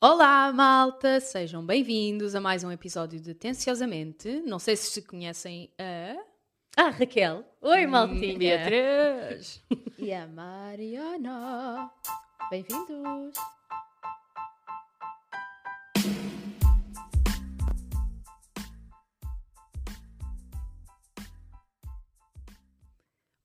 Olá, malta! Sejam bem-vindos a mais um episódio de Tenciosamente. Não sei se conhecem a. Ah, Raquel. Oi, maltinha. Beatriz! E a Mariana. Bem-vindos.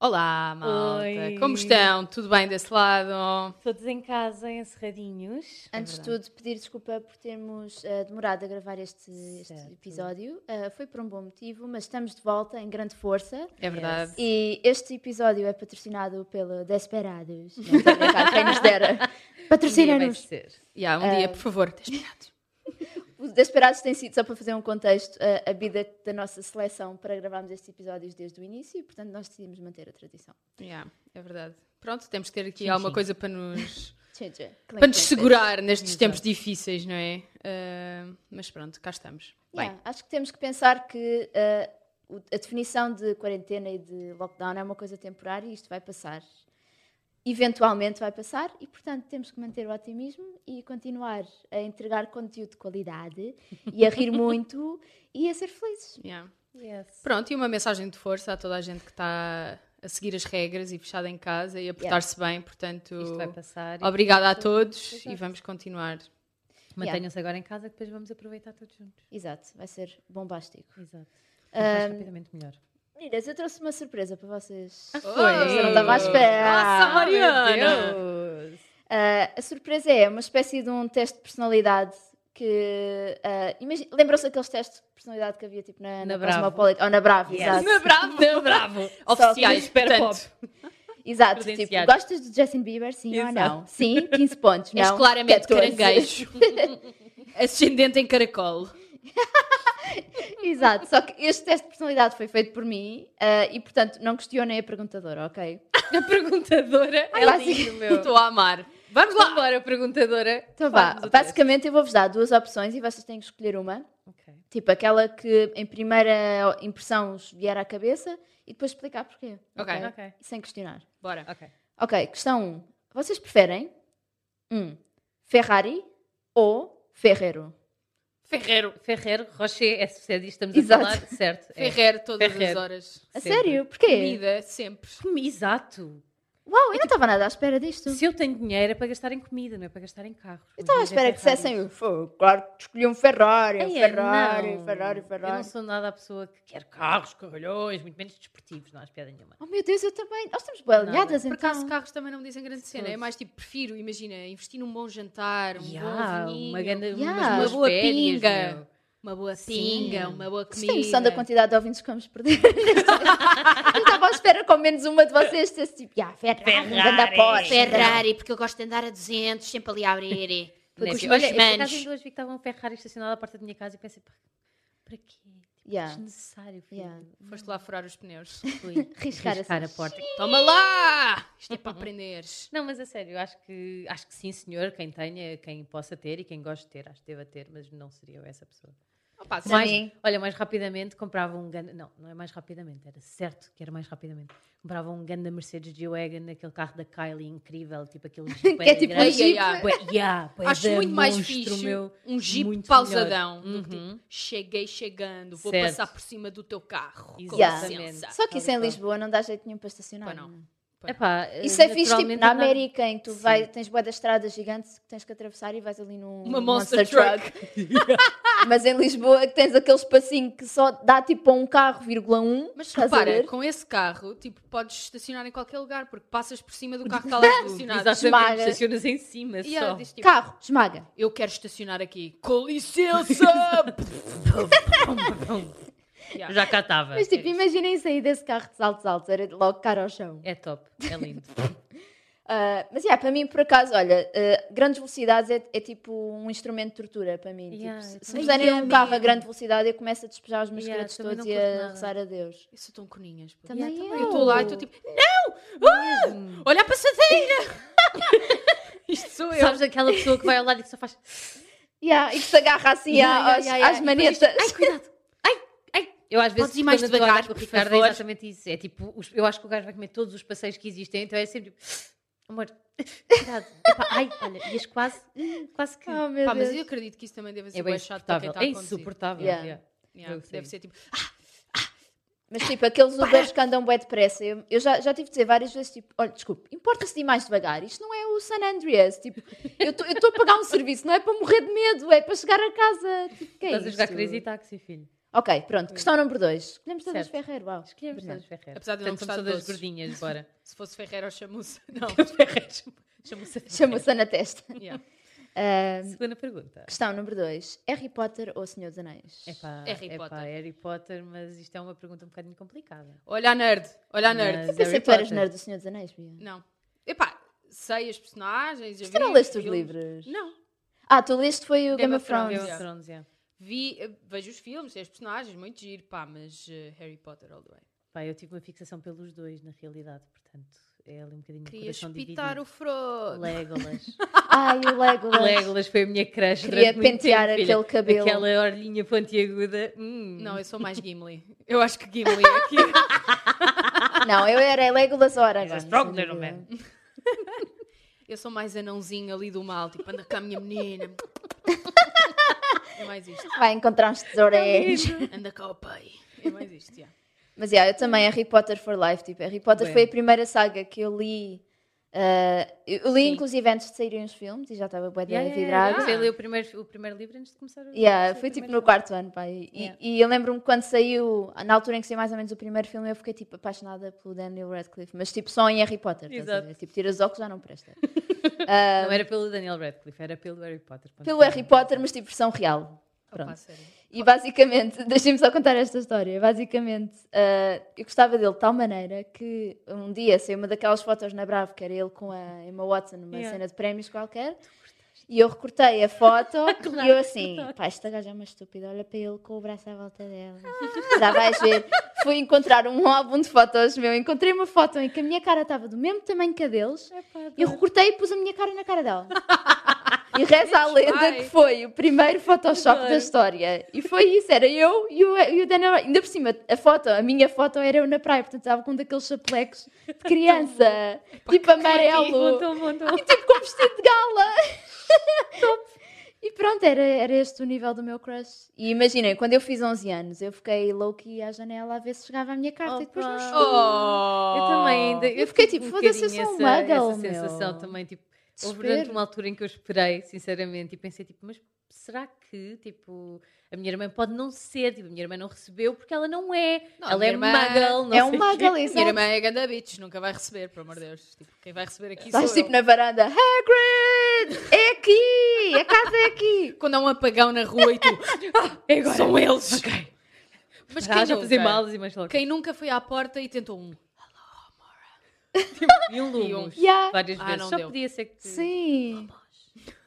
Olá, malta! Oi. Como estão? Tudo bem desse lado? Todos em casa, encerradinhos. Antes de verdade. tudo, pedir desculpa por termos eh, demorado a gravar este, este episódio. Eh, foi por um bom motivo, mas estamos de volta em grande força. É verdade. E este episódio é patrocinado pelo Desperados. Não estou a brincar, quem nos dera. Um dia Patrocina-nos. Yeah, um dia, por favor, desperado. Os Desperados tem sido, só para fazer um contexto, a, a vida da nossa seleção para gravarmos estes episódios desde o início e, portanto, nós decidimos manter a tradição. Yeah, é verdade. Pronto, temos que ter aqui Sim, alguma sim. coisa para nos, para nos segurar nestes tempos difíceis, não é? Ah, mas pronto, cá estamos. Yeah, acho que temos que pensar que o- a definição de quarentena e de lockdown é uma coisa temporária e isto vai passar. Eventualmente vai passar e, portanto, temos que manter o otimismo e continuar a entregar conteúdo de qualidade e a rir muito e a ser felizes. yeah. Yes. Pronto, e uma mensagem de força a toda a gente que está a seguir as regras e fechada em casa e a portar-se bem, portanto, Isto vai passar. e obrigada a todos e exato. vamos continuar. Mantenham-se agora em casa que depois vamos aproveitar todos juntos. Exato, vai ser bombástico. Exato. Mais rapidamente melhor. Meninas, eu trouxe uma surpresa para vocês. Foi. Você não estava à espera. Nossa, Mariana! Ah, a surpresa é uma espécie de um teste de personalidade que. ah, imagi- Lembram-se daqueles testes de personalidade que havia tipo na, na, Na Bravo. Cosmopolitan? Ou na Bravo, Yes. exato. Na Bravo! Não, bravo. Oficiais, portanto. Exato, tipo, gostas de Justin Bieber, sim ou Exato. não? Sim, 15 pontos. És não, claramente 14. caranguejo. Ascendente em caracol. Exato, só que este teste de personalidade foi feito por mim ah, e, portanto, não questionem a perguntadora, ok? A perguntadora é Basic- lindo, meu. Estou a amar. Vamos lá! Lá, perguntadora. Então vá, basicamente eu vou-vos dar duas opções e vocês têm que escolher uma. teste. Ok. Tipo, aquela que em primeira impressão vos vier à cabeça e depois explicar porquê. Ok. Ok. Sem questionar. Bora. Ok. Ok, questão 1. Um. Vocês preferem um, Ferrari ou Ferrero? Ferreiro. Ferreiro, Rocher, é que estamos Exato. a falar, certo? é. Ferreiro todas Ferreiro. as horas. A Sempre. sério? Porquê? Comida, sempre. Exato. Uau, eu não estava nada à espera disto. Se eu tenho dinheiro é para gastar em comida, não é para gastar em carros. Eu estava à espera que dissessem, "Fô, claro que escolhi um Ferrari, um Ai, é, Ferrari, não. Ferrari, Eu Ferrari. não sou nada a pessoa que quer carros, carrolhões, muito menos desportivos, não há piada nenhuma. Oh meu Deus, eu também. Nós estamos bem alinhadas Por então. acaso, carros também não me dizem grande cena. É mais tipo, prefiro, imagina, investir num bom jantar, um Ya, bom vinho, uma, grande, umas uma boa férias, pinga, meu. Uma boa Sim. pinga, uma boa comida. têm noção da quantidade de ouvintes que vamos perder? estava à espera com menos uma de vocês desse tipo, yeah, Ferrari, Ferrari. Ferrari. Porsche. Ferrari, porque eu gosto de andar a 200, sempre ali a abrir. Nesse- meus Olha, eu por acaso manos. ainda hoje vi que estava um Ferrari estacionado à porta da minha casa e pensei, "Pá, para quê? Tipo, Ya. Desnecessário, filho. Ya. Foste lá furar os pneus. Fui Riscar riscar a assim. porta. Toma lá! Isto é para aprenderes. Não, mas a sério, acho que, acho que sim, senhor, quem tenha, quem possa ter e quem gosta de ter, acho que deva ter, mas não seria eu essa pessoa. Opa, Mais, olha, mais rapidamente comprava um ganda. Não, não é mais rapidamente, era certo que era mais rapidamente. Comprava um ganda Mercedes G-Wagon, aquele carro da Kylie incrível, tipo aquele Jeep. Que é tipo um grande. Jeep. Ya. Bué- ya, bué Acho muito mais fixe meu. um jeep muito pausadão. que, Uhum. tipo, cheguei chegando, vou Certo. passar por cima do teu carro. Exatamente. Só que isso em. Lisboa não dá jeito nenhum para estacionar. Não. Epá, Isso é fixe, tipo, na América, em que tu vai, tens boa das estradas gigantes que tens que atravessar e vais ali num Uma monster, monster truck. Mas em Lisboa que tens aquele espacinho que só dá tipo a um carro, vírgula um. Mas repara, com esse carro, tipo, podes estacionar em qualquer lugar, porque passas por cima do carro que está lá estacionado. Exatamente, Esmaga. estacionas em cima ela só. diz, tipo, Carro, esmaga. eu quero estacionar aqui. Com licença! Yeah. Já cá estava. Mas tipo, imaginem sair desse carro de saltos altos, era logo cara ao chão. É top, é lindo. Ah, mas yeah, para mim, por acaso, olha, ah, grandes velocidades é, é tipo um instrumento de tortura para mim. Yeah, tipo, se- me também puserem um carro a grande velocidade, eu começo a despejar os meus Yeah, créditos também todos e a nada. rezar a Deus. Eu sou tão coninhas. pô. Também Yeah, eu. Eu estou lá e estou tipo, não! Ah! Olha a passadeira! Isto sou eu. Sabes aquela pessoa que vai ao lado e que só faz. Yeah, e que se agarra assim Yeah, à- yeah, aos- yeah, às yeah. Depois manetas. Ai, cuidado! Eu às vezes Podes ir mais quando eu estou a devagar, com o Ricardo é favor? exatamente isso. É tipo, os- eu acho que o gajo vai comer todos os passeios que existem, então é sempre tipo. Amor, cuidado. Epá, ai, olha, ias quase, quase que. Oh, meu Pá, mas Deus. eu acredito que isso também deve ser é bem chato para quem está É a conduzir. insuportável. Yeah. yeah. Yeah, Eu sei. deve ser tipo, Mas tipo, aqueles Ubers que andam bem depressa, eu, eu já, já tive de dizer várias vezes, tipo, olha, desculpe, importa-se de ir mais devagar, isto não é o San Andreas, tipo, eu estou a pagar um serviço, não é para morrer de medo, é para chegar a casa, tipo, que é Estás a jogar isto? Crazy Taxi, filho. Ok, pronto, questão número 2, escolhemos todas Certo. Ferreiro, uau. Escolhemos todas Ferreira. Apesar de eu não Portanto, gostar de todas doces. gordinhas, bora. se fosse Ferreira ou chamuça. Não. Ferreira, chama-se Chama-se na testa. Yeah. Ah, Segunda pergunta. questão número 2, Harry Potter ou Senhor dos Anéis? Epá, Harry epá, Potter. Harry Potter, mas isto é uma pergunta um bocadinho complicada. Olha a nerd, olha a nerd. Mas Eu pensei Harry que tu eras Potter. nerd do Senhor dos Anéis, Bia. Não. Epá, sei as personagens. já Tu não leste os filmes. livros? Não. Ah, tu leste foi o Game Game, of Thrones. Thrones. Game of. Thrones, yeah. Vi, eh, vejo os filmes, as personagens, muito giro, pá, mas eh, Harry Potter all the way. Pá, eu tive uma fixação pelos dois, na realidade, portanto, é ali um bocadinho Queria coração espitar o Frodo. Legolas. Ai, o Legolas. Legolas foi a minha crush Queria durante muito pentear tempo, filha. aquele cabelo. Aquela orelhinha pontiaguda. Hum. Não, eu sou mais Gimli. Eu acho que Gimli é aqui. Não, eu era Legolas ou Aragorn. He's a strong little man. Eu sou mais anãozinho ali do mal, tipo, anda com a minha menina. É mais isto. Vai encontrar uns tesouros. Anda cá ao pai. É mais isto, já. Mas yeah, eu também, Harry Potter for Life. Tipo, Harry Potter Bem. foi a primeira saga que eu li. ah, eu li, Sim. inclusive, antes de saírem os filmes e já estava bué Yeah, yeah, yeah, vidrada. yeah. Você leu o primeiro, o primeiro livro antes de começar a Yeah, foi o tipo no quarto ano, pai. E, Yeah. e eu lembro-me quando saiu, na altura em que saiu mais ou menos o primeiro filme, eu fiquei tipo apaixonada pelo Daniel Radcliffe, mas tipo só em Harry Potter. Tipo, tiras os óculos já não presta. Não era pelo Daniel Radcliffe, era pelo Harry Potter. Pelo final. Harry Potter, mas tipo versão real. Opa, Pronto. sério. E basicamente, deixem-me só contar esta história. Basicamente, ah, eu gostava dele de tal maneira que um dia saiu uma daquelas fotos na Bravo, que era ele com a Emma Watson numa Yeah. cena de prémios qualquer. E eu recortei a foto e eu assim, pá, esta gaja é uma estúpida, olha para ele com o braço à volta dela. Já vais ver. Fui encontrar um álbum de fotos meu, encontrei uma foto em que a minha cara estava do mesmo tamanho que a deles Epá, e eu recortei e pus a minha cara na cara dela. E reza a lenda que foi o primeiro Photoshop da história. E foi isso, era eu e o, e o Daniel. Ainda por cima, a foto, a minha foto era eu na praia, portanto estava com um daqueles chapelecos de criança, tipo amarelo, e tipo com vestido de gala. E pronto, era, era este o nível do meu crush. E imaginem, quando eu fiz 11 anos, eu fiquei low-key à janela a ver se chegava a minha carta e depois não chegou. Oh! Eu também ainda. Eu fiquei tive tipo, foda-se, eu sou um muggle, essa meu. sensação também, tipo, houve Desespero. durante uma altura em que eu esperei, sinceramente, e pensei, tipo, mas será que, tipo, a minha irmã pode não ser, tipo, a minha irmã não recebeu porque ela não é. Não, ela é irmã- muggle, não É um sei o quê. muggle, Minha exato. irmã é ganda bitch, nunca vai receber, pelo amor de Deus. Tipo, quem vai receber aqui Estás sou tipo eu. na varanda, Hagrid! É aqui! A casa é aqui! Quando há um apagão na rua e tu... ah, É agora. são eles! Ok. Mas quem já fazer nunca? malas e mais logo. Quem nunca foi à porta e tentou um... E um- lumos. Yeah. Várias Ah, vezes. não Só deu. podia ser que. Sim.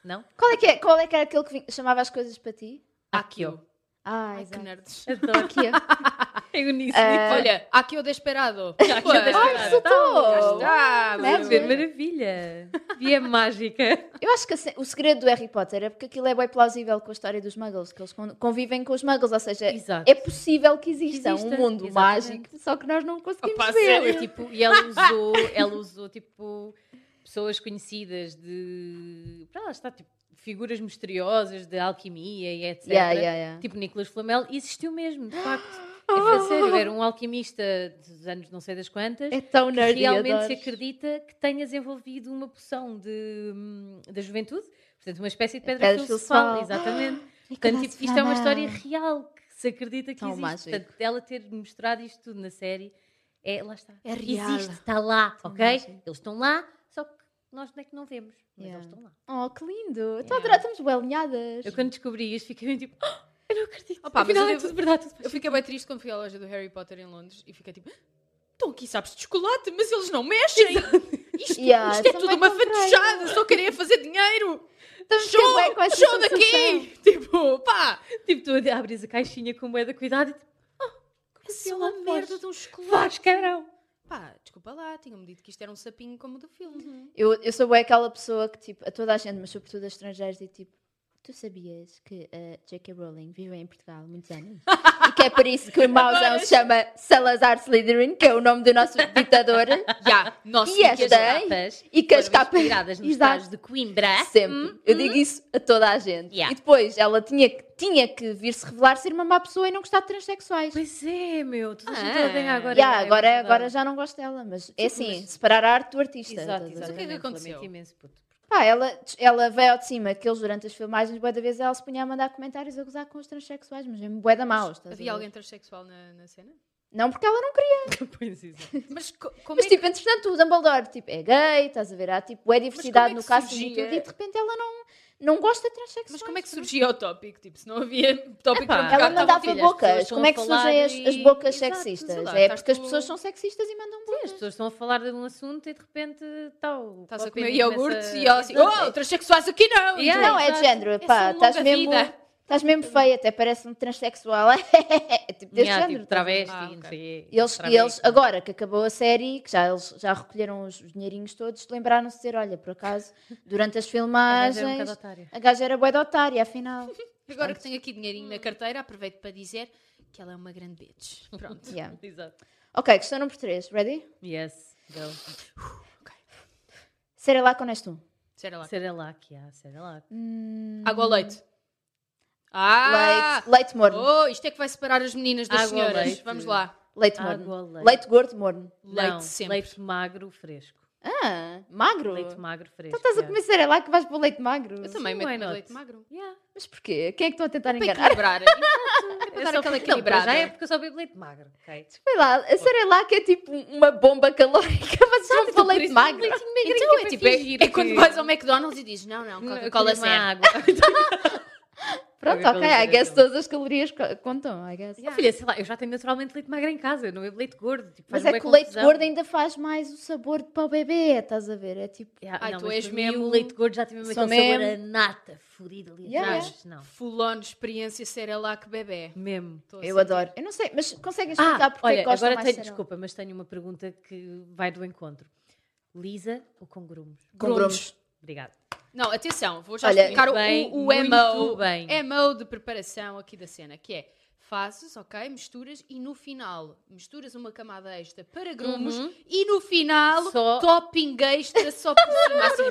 Não? Qual é que, é, qual é, que era aquele que chamava as coisas para ti? Akio. Ah, Ai, que nerds. Adoro. Aqui. É uníssono. Ah, Olha, aqui o desesperado. Akio Ué, Desperado. Ai! Já está? Estás a ver? Maravilha. Via mágica. Eu acho que o segredo do Harry Potter é porque aquilo é bem plausível com a história dos muggles, que eles con- convivem com os muggles, ou seja, Exato. é possível que exista, exista, um mundo exatamente. mágico, só que nós não conseguimos Opa, ver. sério, Tipo, e ela usou, ela usou tipo pessoas conhecidas de. Para lá está, tipo, figuras misteriosas de alquimia e etc. Yeah, yeah, yeah. Tipo Nicolas Flamel, e existiu mesmo, de facto. É a sério, era um alquimista dos anos não sei das quantas. É tão que nerdy, realmente adoro. se acredita que tenha desenvolvido uma poção de, hum, da juventude, portanto, uma espécie de pedra, pedra filosofal. filosofal. Exatamente. Nicolas Portanto, tipo, isto é uma história real que se acredita que Tão existe. mágico. Portanto, ela ter mostrado isto tudo na série, é, lá está. É real. Existe, está lá, Tão ok? mágico. Eles estão lá, só que nós não é que não vemos, mas Yeah. eles estão lá. Oh, que lindo! Estou Yeah. a adorar, estamos bem alinhadas. Eu quando descobri isto fiquei tipo, "Ah, eu não acredito. Opa, mas Afinal eu é tudo verdade, tudo Eu fiquei bem triste quando fui à loja do Harry Potter em Londres e fiquei tipo... Estão aqui sabes de chocolate, mas eles não mexem. Isto, Yeah, isto é tudo uma fatujada, só queria fazer dinheiro. Estamos Show, bem com essa show sensação. daqui. Tipo, pá. Tipo, tu abres a caixinha com moeda, cuidado e tipo, É só lá uma merda de um chocolate. vais, cabrão. Pá, desculpa lá, tinham-me dito que isto era um sapinho como do filme. Eu, eu sou bem aquela pessoa que, tipo, a toda a gente, mas sobretudo a estrangeiros, e tipo, tu sabias que a J.K. Rowling viveu em Portugal há muitos anos? e que é por isso que o mauzão se chama Salazar Slytherin, que é o nome do nosso ditador. Já, nossa, E esta? capas E que as capas- inspiradas nos trajes de Coimbra. Sempre. Eu digo isso a toda a gente. Yeah. E depois ela tinha que, tinha que vir-se revelar ser uma má pessoa e não gostar de transexuais. Pois é, meu. Toda a Ah. gente a ganhar agora. Yeah, é agora, agora já não gosto dela, mas é assim, separar a arte do artista. Exato, exato. o que é que aconteceu? Lamento imenso, puto. Pá, ela, ela veio ao de cima que eles durante as filmagens, bué da vez ela se punha a mandar comentários a gozar com os transexuais, mas é bué da Havia alguém transexual na, na cena? Não, porque ela não queria. Pois exato. Mas co- como Mas é que... tipo, entretanto, o Dumbledore tipo, é gay, estás a ver? Há tipo, é diversidade é no que e surgia? tudo, e de repente ela não, não gosta de transexuais. Mas como é que surgia o tópico? Tipo, se não havia tópico Epá, para Ela mandava bocas. Como é que surgem as, e- as bocas Exato, sexistas? lá, é porque as pessoas são sexistas e mandam Sim, bocas. as pessoas estão a falar de um assunto e de repente tal. Estás a comer Pina iogurte começa- e ela assim, oh, transexuais aqui não! Yeah, Não, é de género, É pá, estás mesmo, vida. Estás mesmo feia, até parece um transexual. é tipo deste Yeah, género. tipo, travesti, Ah, não ok. sei. E eles, travesti. eles, agora que acabou a série, que já, eles já recolheram os, os dinheirinhos todos, lembraram-se de dizer: olha, por acaso, durante as A gaja filmagens, era um otária. a gaja era bué de otária, afinal. Agora que tenho aqui dinheirinho na carteira, aproveito para dizer que ela é uma grande bitch. Pronto. Yeah. Exato. Ok, questão número 3, ready? Yes, go. Cerelac ou Nestum? Será lá. Cerelac, yeah, Cerelac. Água ou leite? Ah! Leite, leite morno. Oh, isto é que vai separar as meninas das Água senhoras. leite? Vamos lá. Leite Água morno. ou leite? Leite gordo, morno. Leite Não, sempre. leite magro fresco. Ah, magro? Leite magro fresco. Então estás a yeah. comer Cerelac que vais para o leite magro? Eu também Sim, meto why no not? leite magro. Yeah. Mas porquê? Quem é que estão a tentar Para enganar? equilibrar. Exato. É para É dar só aquela não, para equilibrada. já é porque eu só bebo leite magro, ok? Sei lá, a Cerelac é tipo uma bomba calórica, mas vão para o leite magro. Magrinho Então que é tipo, é, é quando que- vais ao McDonald's e dizes não, não, Coca-Cola eu água. Pronto, ok, I guess todas as calorias co- contam, I guess. Oh, filha, sei lá, eu já tenho naturalmente leite magro em casa, eu não bebo leite gordo. Tipo, Mas é que o leite gordo ainda faz mais o sabor para o bebê, estás a ver? É tipo. Yeah, Ai, não, tu és mesmo- O leite gordo já tem mesmo aquele sabor a nata, furido ali Yeah, atrás. Não, Full-on experiência Cerelac bebê. mesmo. A Eu adoro. Eu não sei, mas conseguem explicar Ah, porque é olha, que gostam agora mais tenho, desculpa, mas tenho uma pergunta que vai do encontro. Lisa ou com grumos? Com grumos. Obrigada. Não, atenção, vou já Olha, explicar bem, o, o MO, bem. MO de preparação aqui da cena, que é fazes, ok, misturas e no final misturas uma camada extra para grumos e no final Só- topping extra só por cima, assim.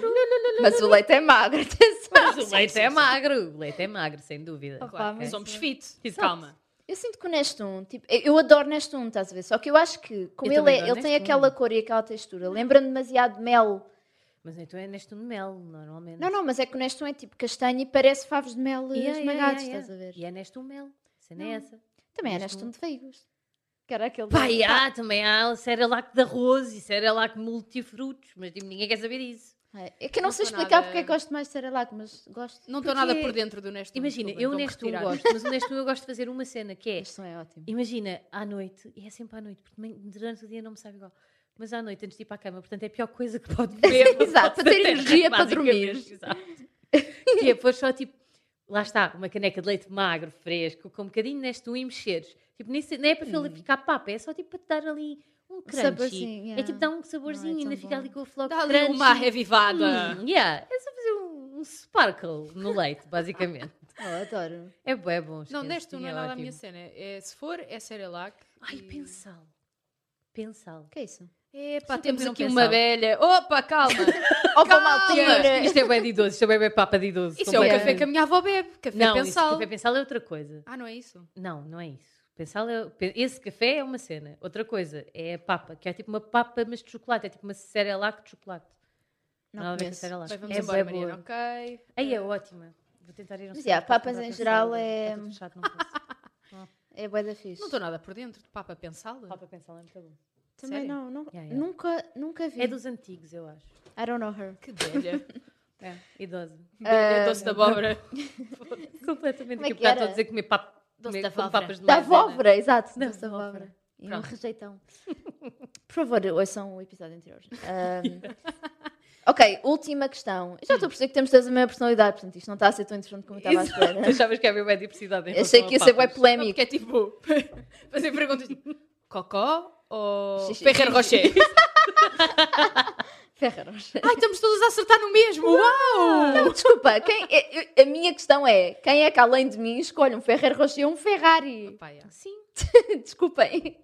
Mas o leite é magro, atenção. Mas o leite é magro, o leite é magro, sem dúvida. Opa, Claro, mas- somos fit, Exato. calma. Eu sinto que o Nestum, tipo, eu adoro Nestum, estás a ver? Só que eu acho que, como Eu ele, é, ele tem aquela cor e aquela textura, lembra-me demasiado de mel. Mas então é neste de mel, normalmente. Não, não, mas é que o Nestum é tipo castanho e parece favos de mel Yeah, yeah, esmagados, yeah, estás a yeah. ver? E é neste um mel. A cena é essa. Também é Nestum. Nestum de figos. Que era aquele... Pá, e há, também há Cerelac de arroz e Cerelac multifrutos, mas tipo, ninguém quer saber isso. É que eu não, Não sei explicar nada- porque é que gosto mais de Cerelac, mas gosto. Não estou Porque- nada por dentro do Nestum. Imagina, desculpa, eu vou-me neste um retirar. gosto, mas o neste um eu gosto de fazer uma cena que é, Este som é ótimo. imagina, à noite, e é sempre à noite, porque também durante o dia não me sabe igual, mas à noite antes de ir para a cama, portanto é a pior coisa que pode ver. Exato, para ter energia para dormir. Exato. Que é pôr só tipo, lá está, uma caneca de leite magro, fresco, com um bocadinho neste um e mexeres. Tipo, nem, se- nem é para ele ficar papa, é só tipo para te dar ali um crunchy. saborzinho, É yeah. tipo dar um saborzinho, Ai, tão ainda fica bom. ali com o floco Dá ali uma revivada. Hum, yeah, é só fazer um, um sparkle no leite, basicamente. Oh, adoro. É bom, é bom. Não, Nestum não é nada a minha cena. É, se for, é Cerelac. Ai, e- pensal. Pensal. O que é isso? Epá, temos não aqui pensava. uma velha. Opa, calma. Opa, Calma. maltinha! Isto é bem de idoso, isto é bem, bem papa de idoso. Isso é o café que a minha avó bebe. Café Não, isso, pensal. café pensal é outra coisa. Ah, não é isso? Não, não é isso. Pensal é, esse café é uma cena. Outra coisa é a papa, que é tipo uma papa, mas de chocolate. É tipo uma Cerelac de chocolate. Não a conheço. Cerelac. Bem, vamos é embora, bué Mariana. boa. Ok. Aí é ótima. Vou tentar ir Mas, yeah, para papas em pensal, geral é- Está tudo fechado, não posso. É bué da fixe. Não estou nada por dentro de papa pensal. Papa pensal é muito bom. Também Sério? não, não Yeah, yeah. Nunca, nunca vi. É dos antigos, eu acho. I don't know her. Que velha. É, idosa. Velha doce da abóbora. Completamente. Como é que estou a dizer comer papa. Doce da com abóbora. papas de Da abóbora, exato. Da Da abóbora. abóbora. E um rejeitão. Por favor, ouçam o episódio anterior. Ahm, ok, última questão. Eu já estou a perceber que temos todas a mesma personalidade, portanto isto não está a ser tão interessante como eu estava à Tu espera. achavas que havia bem diversidade em Achei que ia ser. Não, polémico. porque é tipo fazer perguntas tipo Cocó ou Xixi. Ferrer Rocher? Ferreiros. Ai, estamos todos a acertar no mesmo! Uau! Não, desculpa, quem, é- eu- a minha questão é: quem é que além de mim escolhe um Ferreiro Rocher ou um Ferrari? Yeah. Sim. Desculpem.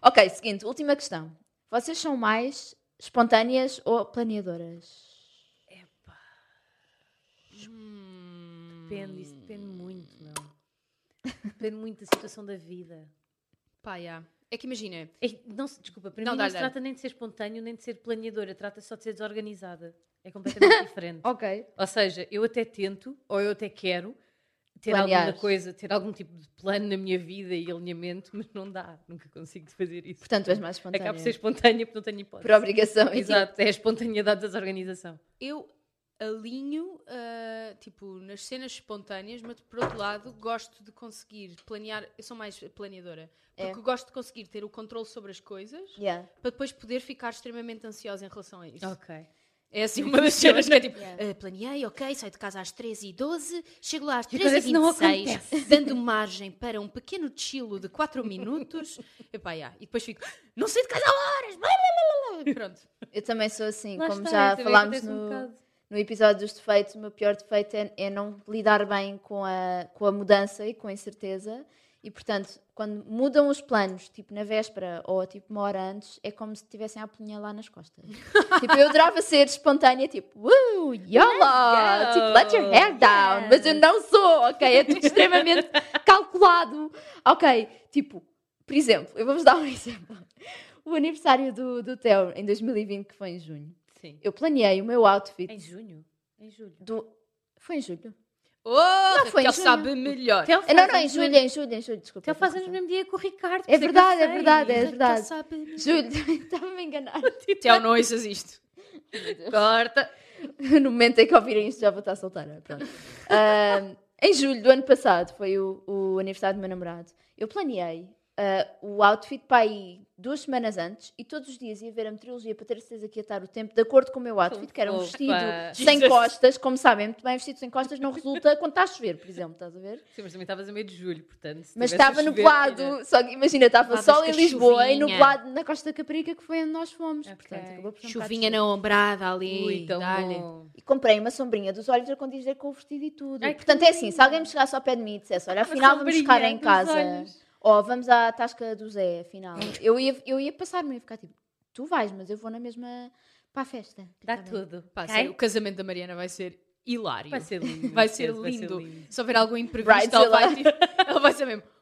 Ok, seguinte, última questão. Vocês são mais espontâneas ou planeadoras? Hum, depende, isso depende muito, não. Depende muito da situação da vida. Pá, yeah. É que imagina, É, não, se- desculpa, para Não, mim dá, não se dá. trata nem de ser espontâneo, nem de ser planeadora, trata só de ser desorganizada. É completamente diferente. Ok. Ou seja, eu até tento, ou eu até quero, ter Planear. alguma coisa, ter algum tipo de plano na minha vida e alinhamento, mas não dá, nunca consigo fazer isso. Portanto, és mais espontânea. Acabo por ser espontânea porque não tenho hipótese. Por obrigação. Exato, é a espontaneidade da desorganização. eu alinho, ah, tipo, nas cenas espontâneas, mas por outro lado, gosto de conseguir planear. Eu sou mais planeadora. É. Porque gosto de conseguir ter o controle sobre as coisas yeah. para depois poder ficar extremamente ansiosa em relação a isso. Ok. É assim uma das cenas que é tipo, Yeah. "Ah, planeei, ok, saio de casa às 13h12, chego lá às E depois isso não 13h26, dando margem para um pequeno chilo de 4 minutos. Epá, yeah. E depois fico, não saio de casa há horas! blá, blá, blá, blá." Pronto. Eu também sou assim, Lá como está, já falámos um no, episódio dos defeitos, o meu pior defeito é, é não lidar bem com a, com a mudança e com a incerteza. E, portanto, quando mudam os planos, tipo na véspera ou tipo uma hora antes, é como se tivessem a punha lá nas costas. tipo, eu adorava ser espontânea, tipo, uh, yola, go. tipo, let your hair down. Mas eu não sou, ok? É tudo extremamente calculado. Ok, tipo, por exemplo, eu vou-vos dar um exemplo. O aniversário do, do Theo em 2020, que foi em junho. Sim. Eu planeei o meu outfit Em junho? Em julho. do. Foi em julho? Oh, Não, foi Raquel junho. sabe melhor. Não, não, em julho, em julho, em julho, desculpa. Ele faz tenho anos no mesmo dia com o Ricardo. É que verdade, é verdade, é verdade. Julho, estava-me a enganar. Theo, não ouças isto. Corta. No momento em que ouvirem isto já vou estar solteira. Pronto. Em julho do ano passado, foi o, o aniversário do meu namorado, eu planeei ah, o outfit para aí duas semanas antes e todos os dias ia ver a meteorologia para ter certeza que ia estar o tempo de acordo com o meu outfit, que era um Opa. vestido sem Jesus. costas. Como sabem, muito bem, vestido sem costas não resulta quando está a chover, por exemplo, estás a ver? Sim, mas também estavas a meio de julho, portanto. Mas estava nublado, era- só que imagina, estava sol em Lisboa e chuvinha. nublado na Costa da Caparica, que foi onde nós fomos. Ok. Portanto, acabou por um Chuvinha na ombrada ali. Ui, bom. E comprei uma sombrinha dos olhos a condizer com o vestido e tudo. Ai, Portanto, é assim, se alguém me chegasse ao pé de mim e dissesse, olha, afinal vamos ficar em casa, olhos. Ou vamos à tasca do Zé, afinal, eu ia, eu ia passar-me, ia ficar tipo, tu vais, mas eu vou na mesma para a festa. Dá Tá tudo. Pá, ok? sério, o casamento da Mariana vai ser hilário. Vai ser lindo. Vai ser esquece, vai ser lindo. lindo. Se houver algum imprevisto, ela vai, tipo, ela vai ser mesmo.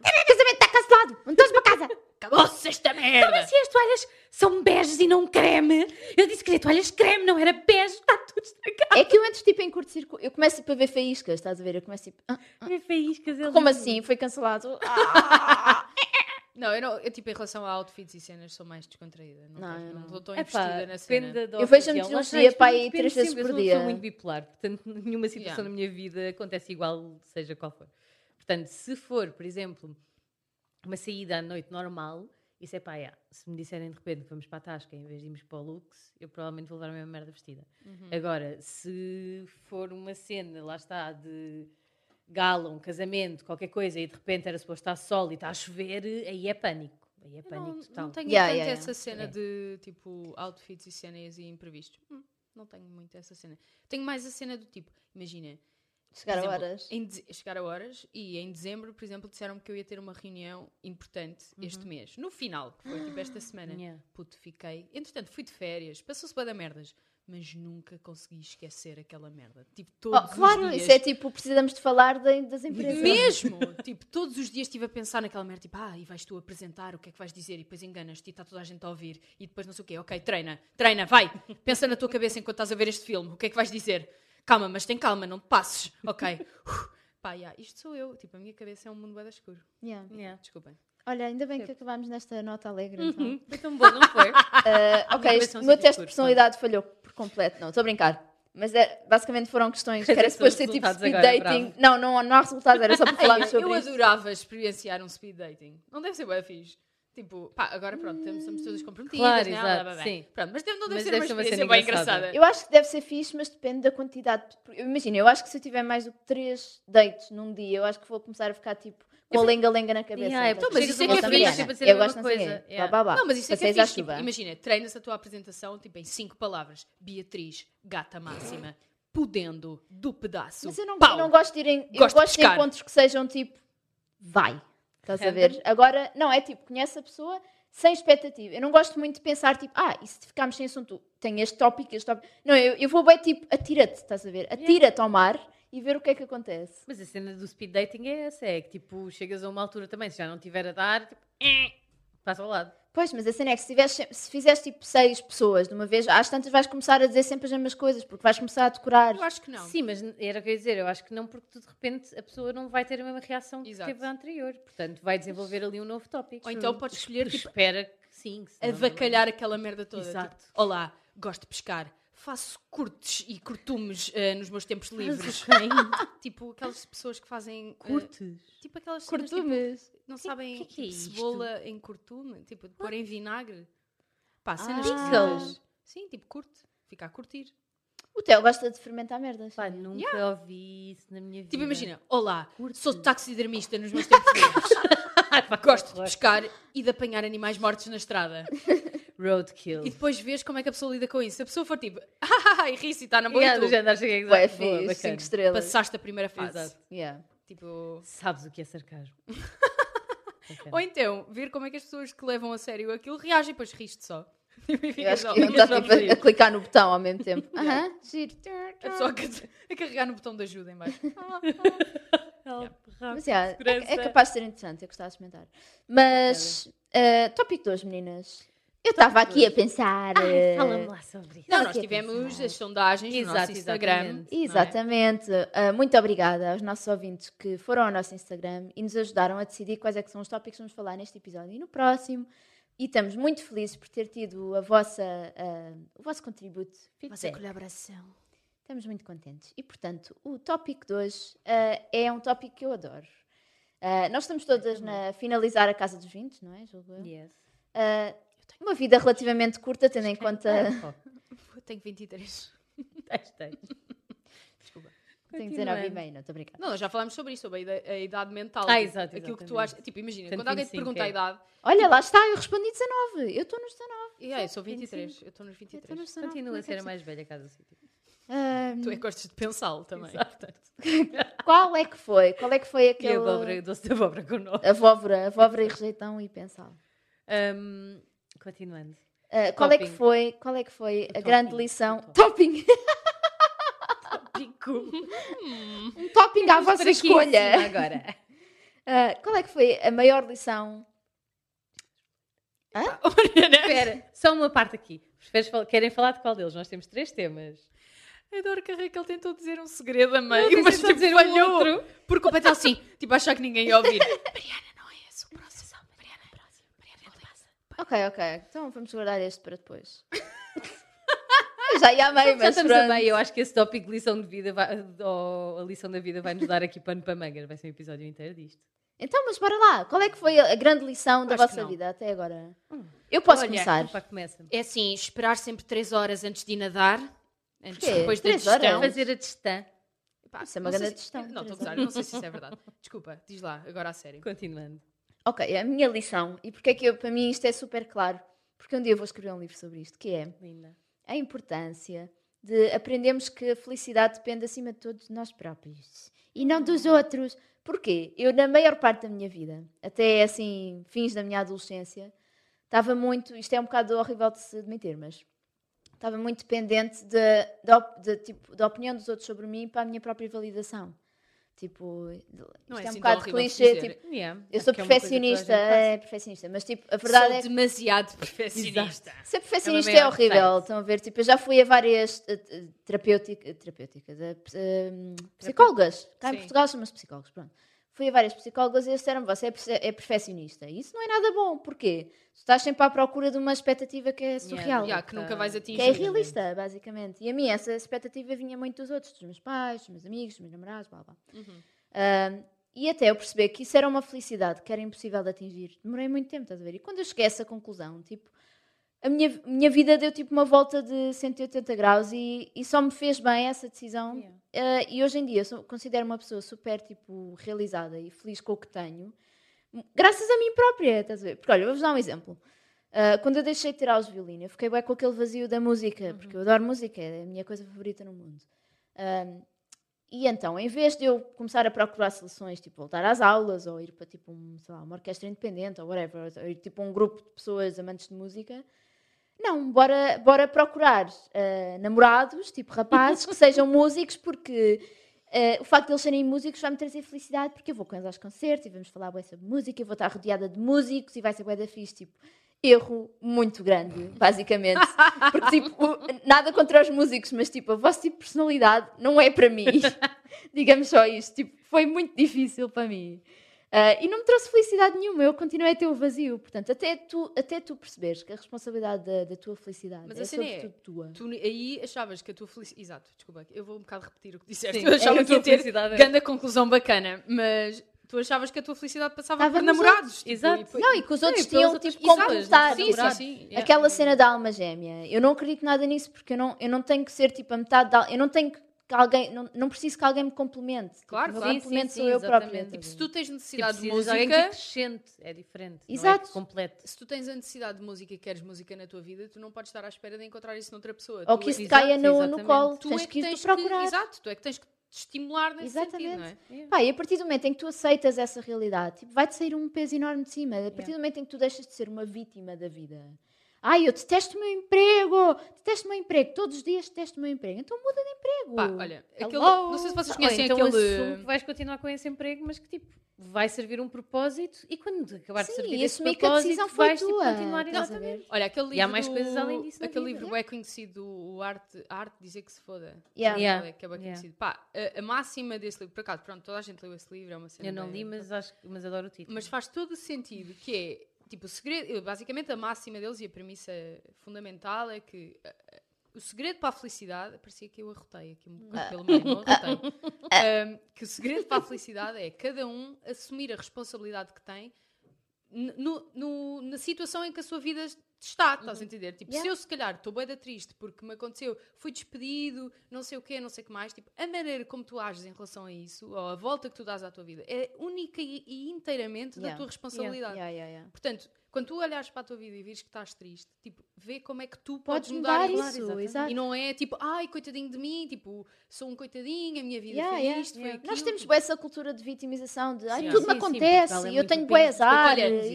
O casamento está cancelado, não estás para casa. Acabou-se esta merda! Se as toalhas são beges e não creme, eu disse que queria toalhas creme, não era bege, está tudo estragado. É que eu entro tipo em curto-circuito, eu começo tipo, a ver faíscas, estás a ver? Eu começo tipo, ah, Vê faíscas, é como assim? Foi cancelado? Não, eu, não, eu tipo, em relação a outfits e cenas, sou mais descontraída. Não, Não, tenho- não não. estou tão investida na cena. da Eu vejo a ocasião. Lá está, meteorologia, isto pá, tudo aí três vezes por Eu sou dia. muito bipolar, portanto, nenhuma situação Yeah. na minha vida acontece igual, seja qual for. Portanto, se for, por exemplo, uma saída à noite normal, isso é pá, yeah. se me disserem de repente vamos para a Tasca em vez de irmos para o Lux, eu provavelmente vou levar a mesma merda vestida. Uhum. Agora, se for uma cena, lá está, de gala, um casamento, qualquer coisa, e de repente era suposto estar sol e está a chover, aí é pânico. Aí é Eu pânico não, total. não tenho Yeah, tanto yeah, essa yeah. cena É. de tipo outfits e cenas e imprevistos. Hum, não tenho muito essa cena. Tenho mais a cena do tipo, imagina, Chegar a exemplo, horas. em chegar a horas e em dezembro, por exemplo, disseram-me que eu ia ter uma reunião importante Uhum. este mês. No final, que foi tipo esta semana. Yeah. Puto, fiquei. Entretanto, fui de férias, passou-se bem da merdas, mas nunca consegui esquecer aquela merda. Tipo, Oh, todos claro, os dias. isso é tipo, precisamos de falar de- das empresas. Mesmo! tipo, todos os dias estive a pensar naquela merda, tipo, ah, e vais tu apresentar, o que é que vais dizer? E depois enganas-te e está toda a gente a ouvir. E depois não sei o quê. Ok, treina, treina, vai! Pensa na tua cabeça enquanto estás a ver este filme. O que é que vais dizer? Calma, mas tem calma, não te passes. Ok. Pá, yeah, isto sou eu. Tipo, a minha cabeça é um mundo bem escuro. Yeah. Yeah. Desculpem. Olha, ainda bem que acabámos nesta nota alegre. Então. Uhum. Foi tão bom, não foi? Ah, ok, o meu teste de personalidade falhou por completo. Não, estou a brincar. Mas é, basicamente foram questões que era são suposto ser tipo resultados speed agora, dating. Não, não, não há resultados, era só para falarmos eu sobre isto. adorava experienciar um speed dating. Não deve ser bem fixe. Tipo, pá, agora pronto, estamos, estamos todas comprometidas, Claro, né? exato, Blá, blá, blá. sim. Pronto, mas deve- não deve Mas ser deve uma ser uma experiência cena bem engraçada. engraçada. Eu acho que deve ser fixe, mas depende da quantidade. de- Imagina, eu acho que se eu tiver mais do que três dates num dia, eu acho que vou começar a ficar tipo com a lenga-lenga na cabeça. Yeah, é ver? mas isso é que é da fixe, a a Eu mesma gosto não sei coisa, quê. yeah. Blá, blá, blá. Não, mas isso é que é Passeios à fixe. Tipo, chuva. imagina, treinas a tua apresentação tipo, em cinco palavras. Beatriz, gata máxima, podendo do pedaço. Mas eu não, pau. eu não gosto de ir em. Eu Gosto de de pescar. encontros que sejam tipo vai. Estás a ver? Agora, não, é tipo, conhece a pessoa sem expectativa. Eu não gosto muito de pensar, tipo, ah, e se ficarmos sem assunto? Tem este tópico, este tópico. Não, eu, eu vou bem, tipo, atira-te, estás a ver? Atira-te ao mar e ver o que é que acontece. Mas a cena do speed dating é essa, é que tipo, chegas a uma altura também, se já não tiver a dar, tipo, eh, passa ao lado. Pois, mas a cena é que se, tiveres, se- fizeres tipo seis pessoas de uma vez, às tantas vais começar a dizer sempre as mesmas coisas, porque vais começar a decorar. Eu acho que não. Sim, mas era o que eu ia dizer, eu acho que não, porque tu, de repente a pessoa não vai ter a mesma reação que Exato. teve a anterior. Portanto, vai desenvolver ali um novo tópico. Ou então podes escolher, tipo, Espera que sim. que avacalhar aquela merda toda. Exato. Tipo, Olá, gosto de pescar. Faço curtes e curtumes eh, nos meus tempos livres. tipo, aquelas pessoas que fazem. eh, Curtes. tipo aquelas cenas, tipo, Curtumes. não sabem que que é tipo, cebola em curtume, tipo, de pôr em vinagre. Pá, cenas Ah. Sim, tipo, curte. Fica a curtir. O Theo gosta de fermentar merdas. Pá, nunca ouvi isso na minha vida. Tipo, imagina, olá, Curte. sou taxidermista nos meus tempos livres. Gosto de pescar e de apanhar animais mortos na estrada. Roadkill. E depois vês como é que a pessoa lida com isso. Se a pessoa for tipo, ah, e ri-se e está na boa, Yeah, e tu do género, cheguei Ué, bacana. 5 estrelas. passaste a primeira fase. Exato. Yeah. Tipo... Sabes o que é sarcasmo. Bacana. Ou então, ver como é que as pessoas que levam a sério aquilo reagem e depois riste só. E Eu acho que ele está tipo, a, clicar no botão ao mesmo tempo. Aham, giro. A pessoa a a carregar no botão de ajuda em baixo. Help, Mas yeah, é, é capaz de ser interessante, eu gostava de experimentar. Mas, eh, tópico 2, meninas. Eu estava aqui a pensar. Ai, eh, Fala-me lá sobre isso. Não, nós a tivemos as sondagens no Exato, nosso Instagram. exatamente. é? Exatamente. Ah, muito obrigada aos nossos ouvintes que foram ao nosso Instagram e nos ajudaram a decidir quais é que são os tópicos que vamos falar neste episódio e no próximo. E estamos muito felizes por ter tido a vossa, ah, o vosso contributo. Vossa feedback. colaboração. Estamos muito contentes. E, portanto, o tópico de hoje ah, é um tópico que eu adoro. Ah, nós estamos todas na finalizar a Casa dos 20, não é? Julgo. Yes. Ah, uma vida relativamente curta, tendo em conta. Tenho 23. Tens, tens. Desculpa. Tenho 19 e meio, não, estou a brincar. Não, nós já falámos sobre isso, sobre a ida- a idade mental. Ah, tipo, exato, Aquilo que tu achas. Tipo, imagina, Portanto, quando alguém te 25, pergunta a é. idade. Olha, lá está, eu respondi 19. Eu estou nos 19. E aí, eu sou 23. Eu estou nos 23. Eu estou nos 19. Continua como a ser a mais velha casa sítio. Ah, Tu é que gostas de pensá-lo também. Exato. portanto. Qual é que foi? Qual é que foi E a aquele... abóbora, doce de abóbora com nós. Avóbora, avóbora e rejeitão e pensal. Um, continuando. Ah, qual é que foi, qual é que foi a topping, grande o lição? topping. Topping! Um topping à vossa escolha. agora. Ah, qual é que foi a maior lição? Espera, só uma parte aqui. Preferes Querem falar de qual deles? Nós temos três temas. Adoro que a Raquel tentou dizer um segredo a meio, pensei mas tipo, dizer um falhou. outro. Porque o Patel assim, tipo, achar que ninguém ia ouvir. Mariana, não é esse o próximo. Mariana, próximo. Mariana, é Ok, ok. Então vamos guardar este para depois. Já ia a meio, Já mas estamos a pronto. meio. Eu acho que esse tópico de lição de vida, vai, ou a lição da vida, vai nos dar aqui pano para mangas. Vai ser um episódio inteiro disto. Então, mas bora lá. Qual é que foi a a grande lição da vossa vida até agora? Eu posso Olha, começar. Opa, começa. É assim, esperar sempre 3 horas antes de ir nadar. Antes, Porquê? depois da digestão. Fazer a. Pá, Isso é uma grande se- Não, estou a gozar, horas. não sei se isso é verdade. Desculpa, diz lá, agora a sério. Continuando. Ok, a minha lição, e porque é que eu, para mim isto é super claro, porque um dia eu vou escrever um livro sobre isto, que é Linda. a importância de aprendermos que a felicidade depende acima de todos de nós próprios e não dos outros. Porquê? Eu, na maior parte da minha vida, até assim, fins da minha adolescência, estava muito. Isto é um bocado horrível de se admitir, mas estava muito dependente de- da op- de, tipo, da opinião dos outros sobre mim para a minha própria validação. Tipo, Não isto é é, um assim bocado clichê. Tipo, Yeah. eu Acho sou é perfeccionista, é perfeccionista, mas tipo, a verdade Sou é que demasiado perfeccionista. Ser perfeccionista É é, uma maior horrível, estão a ver? Tipo, eu já fui a várias eh, eh, terapêutica- terapêuticas, eh, ps- eh, psicólogas. Cá em. Portugal chamam-se psicólogos, pronto. Fui a várias psicólogas e eles disseram você é, é perfeccionista. E isso não é nada bom, porquê? Tu estás sempre à procura de uma expectativa que é surreal. Yeah, que nunca vais atingir. Que é irrealista, basicamente. E a mim, essa expectativa vinha muito dos outros, dos meus pais, dos meus amigos, dos meus namorados, blá blá. Uhum. E até eu perceber que isso era uma felicidade que era impossível de atingir. Demorei muito tempo, estás a ver? E quando eu cheguei a essa conclusão, tipo, a minha, minha vida deu tipo uma volta de 180 graus e, e só me fez bem essa decisão. Yeah. Ah, e hoje em dia eu sou- considero uma pessoa super tipo, realizada e feliz com o que tenho, graças a mim própria, estás a ver? Porque olha, vou-vos dar um exemplo. Ah, quando eu deixei de tirar os violinos, eu fiquei bem com aquele vazio da música, porque eu adoro música, é a minha coisa favorita no mundo. E então, em vez de eu começar a procurar soluções, tipo voltar às aulas, ou ir para tipo um, lá, uma orquestra independente, ou whatever, ou ir tipo um grupo de pessoas amantes de música, não, bora, bora procurar eh, namorados, tipo rapazes, que sejam músicos, porque eh, o facto de eles serem músicos vai-me trazer felicidade, porque eu vou com eles aos concertos e vamos falar bem sobre música, eu vou estar rodeada de músicos e vai ser bué da fixe, tipo, erro muito grande, basicamente. Porque, tipo, nada contra os músicos, mas, tipo, a vossa tipo de personalidade não é para mim. Digamos só isto. Tipo, foi muito difícil para mim. Ah, e não me trouxe felicidade nenhuma, eu continuei a ter o vazio. Portanto, até tu, até tu perceberes que a responsabilidade da, da tua felicidade Mas é a cena é, sobretudo tua. Tu aí achavas que a tua felicidade. Exato, desculpa, eu vou um bocado repetir o que disseste. Sim, eu achava é a que ia tua felicidade é- grande conclusão bacana, mas tu achavas que a tua felicidade passava Estava por namorados. tipo, Exato. e Não, e que os outros pelas tinham, outras tipo, completar. Sim, sim, sim. yeah. Aquela cena da alma gêmea. Eu não acredito nada nisso porque eu não, eu não tenho que ser tipo a metade da. Eu não tenho que que alguém. Não, não preciso que alguém me complemente. Tipo, Claro, o meu claro. complemento Sim, sou sim, eu exatamente. própria. Tipo, Se tu tens Tipo, necessidade de precisas de alguém que música, acrescente, é diferente. Não é Exato. que complete. se tu tens a necessidade de música e queres música na tua vida, tu não podes estar à espera de encontrar isso noutra pessoa. Ou Tu que é- isso te Exato, caia no, no colo. tu tens é que tens procurar. Exato, tu é que tens que te estimular nesse Exatamente. sentido, não é? Pá, e a partir do momento em que tu aceitas essa realidade, tipo, vai-te sair um peso enorme de cima. A partir do momento em que tu deixas de ser uma vítima da vida. Ai, eu detesto o meu emprego, detesto o meu emprego, todos os dias detesto o meu emprego. Então muda de emprego. Pá, olha, aquele, não sei se vocês conhecem então aquele. que vais continuar com esse emprego, mas que tipo, vai servir um propósito e quando acabar de Sim, servir e esse assumir que a propósito, decisão foi vais tipo, tua. continuar Estás a exatamente. Olha, aquele livro. E há mais coisas além disso Aquele vida. livro é conhecido, o Arte, a Arte de Dizer que se foda. Yeah. Yeah. é, que é bem Yeah. conhecido. Pá, a, a máxima desse livro, por acaso, pronto, toda a gente leu esse livro, é uma cena. Eu não li, mas, acho, mas adoro o título. Mas faz todo o sentido, que é, tipo, o segredo, basicamente a máxima deles e a premissa fundamental é que ah, ah, o segredo para a felicidade, parecia que eu arrotei aqui um bocado pelo meio, Ahm, que o segredo para a felicidade é cada um assumir a responsabilidade que tem no- no- na situação em que a sua vida está, estás a entender? Tipo, se Yeah. eu se calhar estou bem da triste porque me aconteceu, fui despedido, não sei o quê, não sei o que mais, tipo, a maneira como tu ages em relação a isso, ou a volta que tu dás à tua vida, é única e, e inteiramente da Yeah. tua responsabilidade. Yeah. Portanto, quando tu olhares para a tua vida e vires que estás triste, tipo, vê como é que tu Podes podes, mudar, mudar isso. exato. E não é tipo, ai, coitadinho de mim, tipo, sou um coitadinho, a minha vida Yeah, foi yeah, isto, yeah. foi aquilo. Nós temos bué essa cultura de vitimização, de ai, Sim. tudo me Sim, sim, acontece, Portugal é eu tenho e-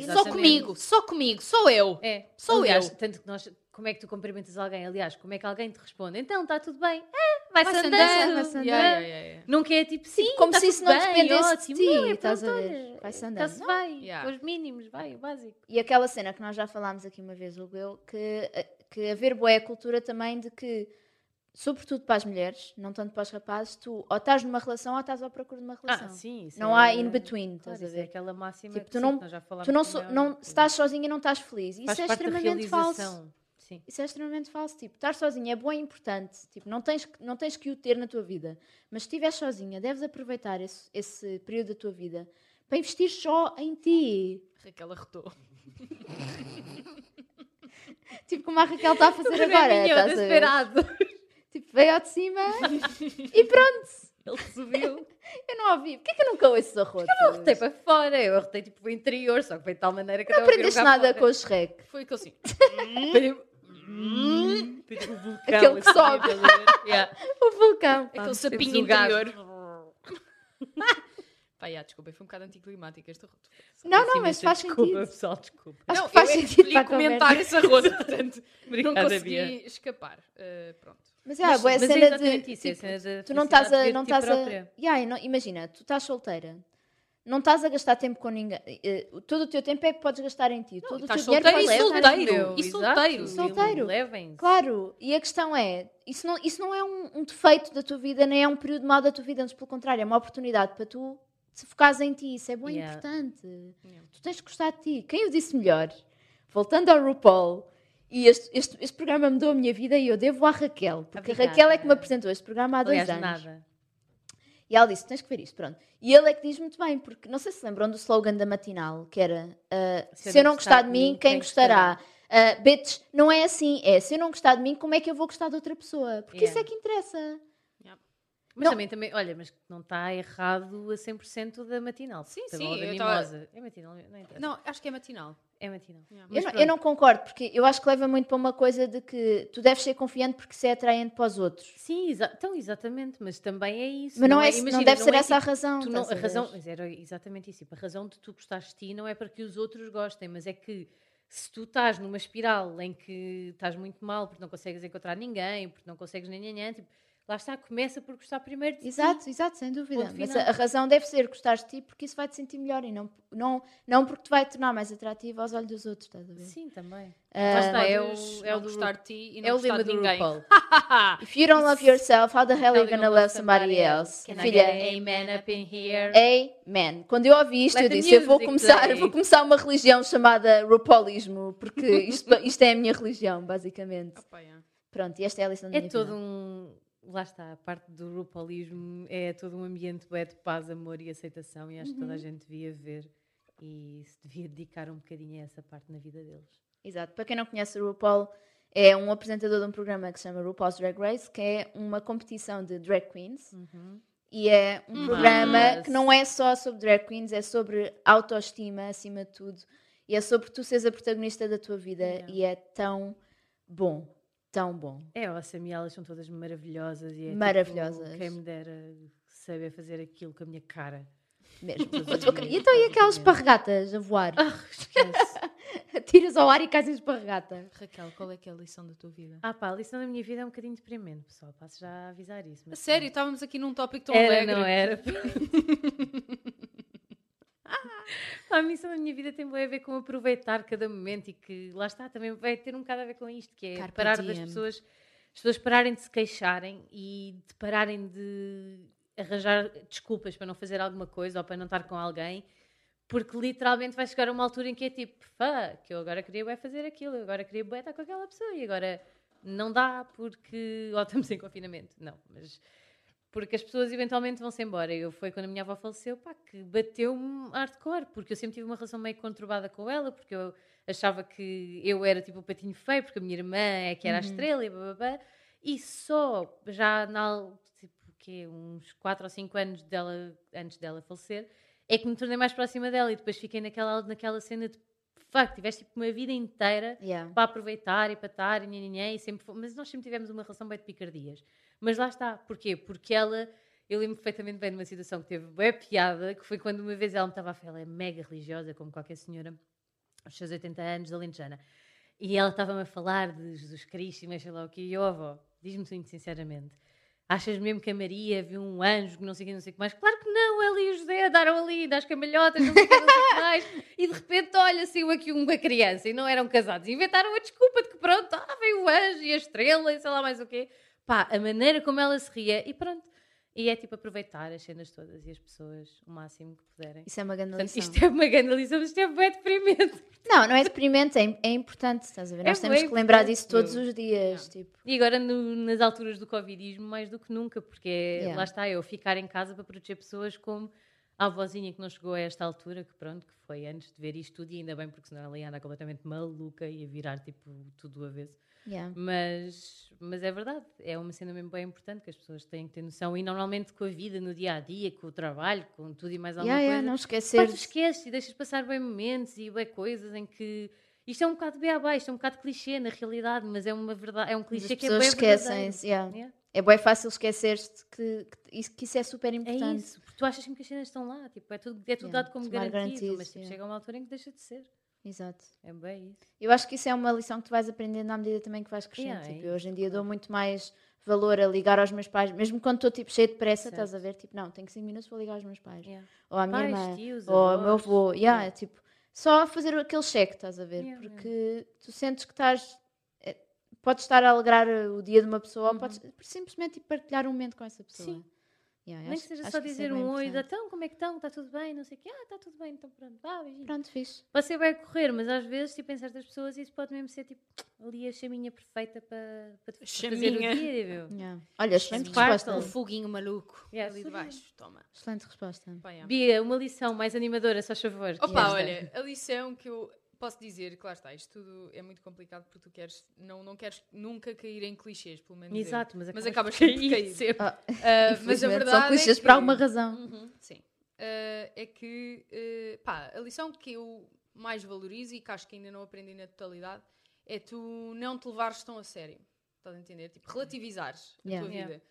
Só comigo, só comigo, sou eu. É, Sou aliás, eu. tanto que nós, como é que tu cumprimentas alguém? Aliás, como é que alguém te responde? Então, está tudo bem? É, vai-se Vai-se andando. andando. vai-se andando. Yeah, yeah, yeah. Nunca é tipo, sim, Como tá se isso não bem, dependesse de ótimo. ti, Não, é, estás a ver? Vai-se andando. Está-se bem, Yeah. os mínimos, vai, o básico. E aquela cena que nós já falámos aqui uma vez, Hugo, eu, que, que haver boa cultura também de que, sobretudo para as mulheres, não tanto para os rapazes, tu ou estás numa relação ou estás à procura de uma relação. Ah, sim. isso Não é- há in between, Claro, estás a isso é ver? aquela máxima Tipo, que, tu sim, não- Tu não, so- é não óbvio. se estás sozinha não estás feliz. Isso Faz é parte da extremamente falso. Sim. Isso é extremamente falso. Tipo, estar sozinha é bom e importante. Tipo, não tens, que- não tens que o ter na tua vida. Mas se estiveres sozinha, deves aproveitar esse, esse período da tua vida para investir só em ti. Raquel arrotou. Tipo, como a Raquel está a fazer agora. Estás desesperado. Tipo, veio ao de cima e pronto. Ele subiu. Eu não ouvi. Porquê que eu nunca ouço arroto? Eu arrotei para fora, eu arrotei tipo para o interior, só que foi de tal maneira que Não aprendeste nada fora. com o Shrek. Foi aquele assim. Tipo, o vulcão, Aquele que assim, sobe. Yeah. O vulcão. Aquele sapinho interior. Pá, já, desculpa, foi um bocado anticlimático este arroto. Não, não, mas faz desculpa, sentido. pessoal, desculpa. Acho não, que faz eu é sentido para a comentar esse arroto, portanto, não Obrigada, consegui Bia. escapar. Uh, pronto. Mas, é, Mas, boa, mas é cena exatamente de. isso, é a tipo, cena da tu não estás a. Não de estás a. Yeah, e não- imagina, tu estás solteira. Não estás a gastar tempo com ninguém. eh, todo o teu tempo é que podes gastar em ti. Todo o teu estás dinheiro e solteiro. Meu, E solteiro. Solteiro. Levem-se. Claro, e a questão é: isso não, isso não é um, um defeito da tua vida, nem é um período mau da tua vida, antes pelo contrário, é uma oportunidade para tu te focares em ti. Isso é bem Yeah. importante. Yeah. Tu tens de gostar de ti. Quem o disse melhor? Voltando ao RuPaul. E este, este, este programa mudou a minha vida e eu devo à Raquel, porque Obrigada. a Raquel é que me apresentou este programa há dois Aliás, anos. nada. E ela disse: tens que ver isto, pronto. E ele é que diz muito bem, porque não sei se lembram do slogan da matinal, que era ah, se, eu não gostar de mim, quem gostará? Ah, bitch, não é assim, é se eu não gostar de mim, como é que eu vou gostar de outra pessoa? Porque Yeah. isso é que interessa. Mas Não. também, também, olha, mas não está errado a 100% da matinal. Sim, Tá sim, bom, da eu tava- mimosa. É matinal, não interessa. Não, acho que é matinal. É matinal. Yeah. Eu não, eu não concordo, porque eu acho que leva muito para uma coisa de que tu deves ser confiante porque isso é atraente para os outros. Sim, exa então, exatamente, mas também é isso. Mas não, é, imagina, não deve ser é essa a tipo, razão. tu não- a razão, mas era exatamente isso. tipo, A razão de tu gostares de ti não é para que os outros gostem, mas é que se tu estás numa espiral em que estás muito mal porque não consegues encontrar ninguém, porque não consegues nem, nem, nem tipo, lá está, começa por gostar primeiro de ti. Exato, exato, sem dúvida. Mas a, a razão deve ser gostar de ti porque isso vai te sentir melhor e não, não, não porque te vai tornar mais atrativo aos olhos dos outros, estás a ver? Sim, também. Lá está, é o, é o gostar de ti e não é o gostar de ninguém. If you don't love yourself, how the hell are you gonna love somebody else? Can I Filha, amen up in here? Amen. Quando eu ouvi isto, Let eu disse: eu vou começar, play. vou começar uma religião chamada RuPaulismo, porque isto, isto é a minha religião, basicamente. Opa, yeah. Pronto, e esta é a lição da É minha todo vida. um. Lá está, a parte do RuPaulismo é todo um ambiente bué de paz, amor e aceitação, e acho que toda Uhum. a gente devia ver e se devia dedicar um bocadinho a essa parte na vida deles. Exato. Para quem não conhece o RuPaul, é um apresentador de um programa que se chama RuPaul's Drag Race, que é uma competição de drag queens. E é um Uhum. programa Mas- que não é só sobre drag queens, é sobre autoestima acima de tudo. E é sobre tu seres a protagonista da tua vida. Yeah. E é tão bom. Tão bom. É awesome e elas são todas maravilhosas. E é tipo, Maravilhosas. quem me dera saber fazer aquilo com a minha cara. Mesmo. A E então e aquelas esparregatas a voar? Ah, esquece. Tiras ao ar e cais em esparregata. Raquel, qual é que é a lição da tua vida? ah pá, a lição da minha vida é um bocadinho deprimente, pessoal. Passo já a avisar isso. A mas sério, estávamos aqui num tópico tão Era, alegre. não era? a missão da minha vida tem bué a ver com aproveitar cada momento e que lá está, também vai ter um bocado a ver com isto, que é Carpe parar das diem. pessoas, as pessoas pararem de se queixarem e de pararem de arranjar desculpas para não fazer alguma coisa ou para não estar com alguém, porque literalmente vai chegar a uma altura em que é tipo, fuck, eu agora queria bué fazer aquilo, eu agora queria estar com aquela pessoa e agora não dá porque ou estamos em confinamento. Não, mas porque as pessoas eventualmente vão-se embora. Eu foi quando a minha avó faleceu, pá, que bateu-me hardcore, porque eu sempre tive uma relação meio conturbada com ela, porque eu achava que eu era tipo o patinho feio, porque a minha irmã é que era a estrela e bababá. E só já na, tipo, quê? uns 4 ou 5 anos dela, antes dela falecer, é que me tornei mais próxima dela e depois fiquei naquela, naquela cena de fuck, tiveste tipo uma vida inteira Yeah. para aproveitar e para estar e, nhanhanhã, e sempre foi- mas nós sempre tivemos uma relação bem de picardias. Mas lá está, porquê? Porque ela, eu lembro perfeitamente bem de uma situação que teve bem piada, que foi quando uma vez ela me estava a falar, ela é mega religiosa, como qualquer senhora, aos seus 80 anos, alentejana, e ela estava-me a falar de Jesus Cristo e mais lá o quê, e eu, avó, diz-me muito sinceramente, achas mesmo que a Maria viu um anjo que não sei o que, não sei o que mais? Claro que não, ela e o José andaram ali, das camalhotas, não sei o que, não sei o que mais, e de repente, olha, saiu aqui uma criança e não eram casados, inventaram a desculpa de que pronto, ah, veio o anjo e a estrela e sei lá mais o quê. Pá, a maneira como ela se ria, e pronto. E é tipo aproveitar as cenas todas e as pessoas o máximo que puderem. Isso é uma grande Portanto, lição. isto é uma grande lição, mas isto é bem deprimente. Não, não é deprimente, é, é importante, estás a ver? É Nós temos que lembrar disso todos os dias. Tipo, E agora no- nas alturas do Covidismo, mais do que nunca, porque Yeah. lá está eu ficar em casa para proteger pessoas como a avózinha que não chegou a esta altura, que pronto, que foi antes de ver isto tudo, e ainda bem, porque senão ela ia andar completamente maluca e ia virar tipo tudo do avesso. Yeah. Mas, mas é verdade, é uma cena mesmo bem importante que as pessoas têm que ter noção. E normalmente com a vida no dia a dia, com o trabalho, com tudo e mais alguma Yeah, yeah, coisa, não pá, esquecer. tu esqueces e deixas passar bem momentos e bem coisas em que. Isto é um bocado bem abaixo, é um bocado clichê na realidade, mas é uma verdade, é um As clichê que é bem esquecem-se. yeah. Yeah. É bem fácil esquecer-te que, que, isso, é super É importante. isso, porque tu achas que as cenas estão lá, tipo, é tudo, é tudo Yeah, dado como garantido, mas tipo, yeah. chega uma altura em que deixa de ser. Exato. É bem isso. Eu acho que isso é uma lição que tu vais aprendendo à medida também que vais crescendo. Yeah, é tipo, eu hoje em dia dou muito mais valor a ligar aos meus pais, mesmo quando estou tipo cheio de pressa, Certo. estás a ver? Tipo, não, tenho 5 minutos, vou ligar aos meus pais. Yeah. Ou à minha irmã. tios, ou ao meu avô. Yeah, yeah. é tipo, só fazer aquele cheque, estás a ver? Yeah, Porque tu sentes que estás. eh, Podes estar a alegrar o dia de uma pessoa Uhum. ou podes simplesmente partilhar um momento com essa pessoa. Sim. Yeah, Nem acho- que seja só é dizer um oi, então como é que estão? Está tudo bem? Não sei o quê. Ah, está tudo bem, então pronto, vá, beijinho. Pronto, fixe. Você vai correr, mas às vezes, tipo, em certas pessoas, isso pode mesmo ser tipo ali a chaminha perfeita para, para te fazer o Chaminha. dia, meu. Yeah. Olha, excelente resposta. Um foguinho maluco Yeah, ali de sorriso. baixo. Toma. Excelente resposta. Bia, uma lição mais animadora, só favor. Opa, olha, a lição que eu posso dizer, claro está, isto tudo é muito complicado porque tu queres, não, não queres nunca cair em clichês, pelo menos eu. Exato, mas, Mas acabas por sempre por cair. sempre. Ah, Ah, mas a verdade são clichês é por que- alguma razão. Uhum, sim. Ah, é que, ah, pá, a lição que eu mais valorizo e que acho que ainda não aprendi na totalidade é tu não te levares tão a sério. Estás a entender? Tipo, relativizares a Yeah. tua Yeah. vida.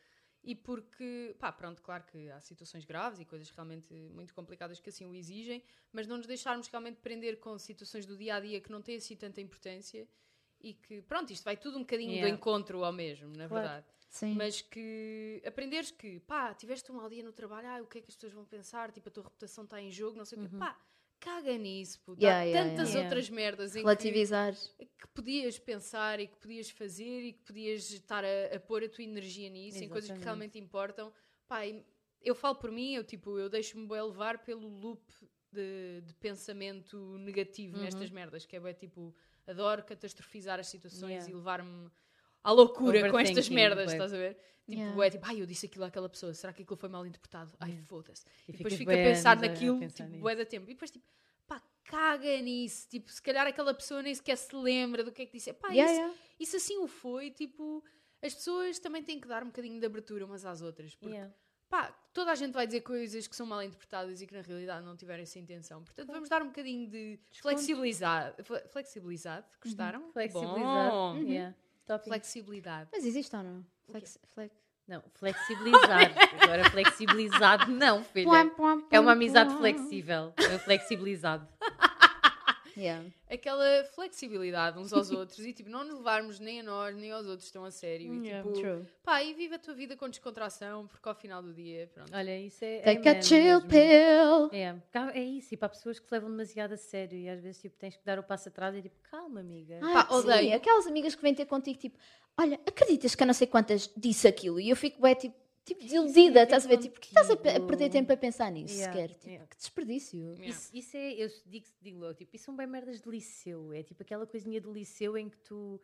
E porque, pá, pronto, claro que há situações graves e coisas realmente muito complicadas que assim o exigem, mas não nos deixarmos realmente prender com situações do dia a dia que não têm assim tanta importância e que, pronto, isto vai tudo um bocadinho Yeah. do encontro ao mesmo, na Claro. verdade. Sim. Mas que aprenderes que, pá, tiveste um mau dia no trabalho, ah, o que é que as pessoas vão pensar? Tipo, a tua reputação está em jogo, não sei o quê. Pá, caga nisso, puto. Yeah, Há yeah, tantas yeah. outras merdas em que, Relativizar. que podias pensar e que podias fazer e que podias estar a, a pôr a tua energia nisso, em coisas que Exatamente. realmente importam. E eu falo por mim, eu tipo, eu deixo-me bem levar pelo loop de, de pensamento negativo nestas merdas, que é bem tipo, adoro catastrofizar as situações e levar-me à loucura com estas merdas, estás a ver? Tipo, Yeah. é tipo, ai, eu disse aquilo àquela pessoa, será que aquilo foi mal interpretado? Ai, foda-se. E E depois fico a pensar naquilo, pensar tipo, bué da tempo. E depois, tipo, pá, caga nisso. Tipo, se calhar aquela pessoa nem sequer se lembra do que é que disse. Pá, Yeah, isso, yeah. isso assim o foi, tipo, as pessoas também têm que dar um bocadinho de abertura umas às outras. Porque, pá, toda a gente vai dizer coisas que são mal interpretadas e que na realidade não tiveram essa intenção. Portanto, vamos dar um bocadinho de flexibilidade. Fle- Flexibilidade, gostaram? Flexibilizar. Bom. Yeah. Top. Flexibilidade. Mas existe ou não? Flex, flex. Não, flexibilizar. Agora flexibilizado, não, filha. Puam, puam, É uma amizade flexível. É flexibilizado. Yeah. Aquela flexibilidade uns aos outros e, tipo, não nos levarmos nem a nós nem aos outros tão a sério. E, Yeah, tipo, True. Pá, e vive a tua vida com descontração, porque ao final do dia, pronto. Olha, isso é. Take a amen chill mesmo. pill. É, é isso, e para pessoas que levam demasiado a sério e às vezes tipo, tens que dar o passo atrás e tipo, calma, amiga. Ah, Pá, sim, odeio. aquelas amigas que vêm ter contigo, tipo, olha, acreditas que a não sei quantas disse aquilo? E eu fico, bem, tipo, tipo desiludida, estás a ver? Tipo, que estás a, pe- a perder tempo a pensar nisso Yeah, sequer? Tipo, yeah. que desperdício. Yeah. Isso, isso é, eu digo, digo logo, tipo, isso são bem merdas de liceu. É tipo aquela coisinha do liceu em que tu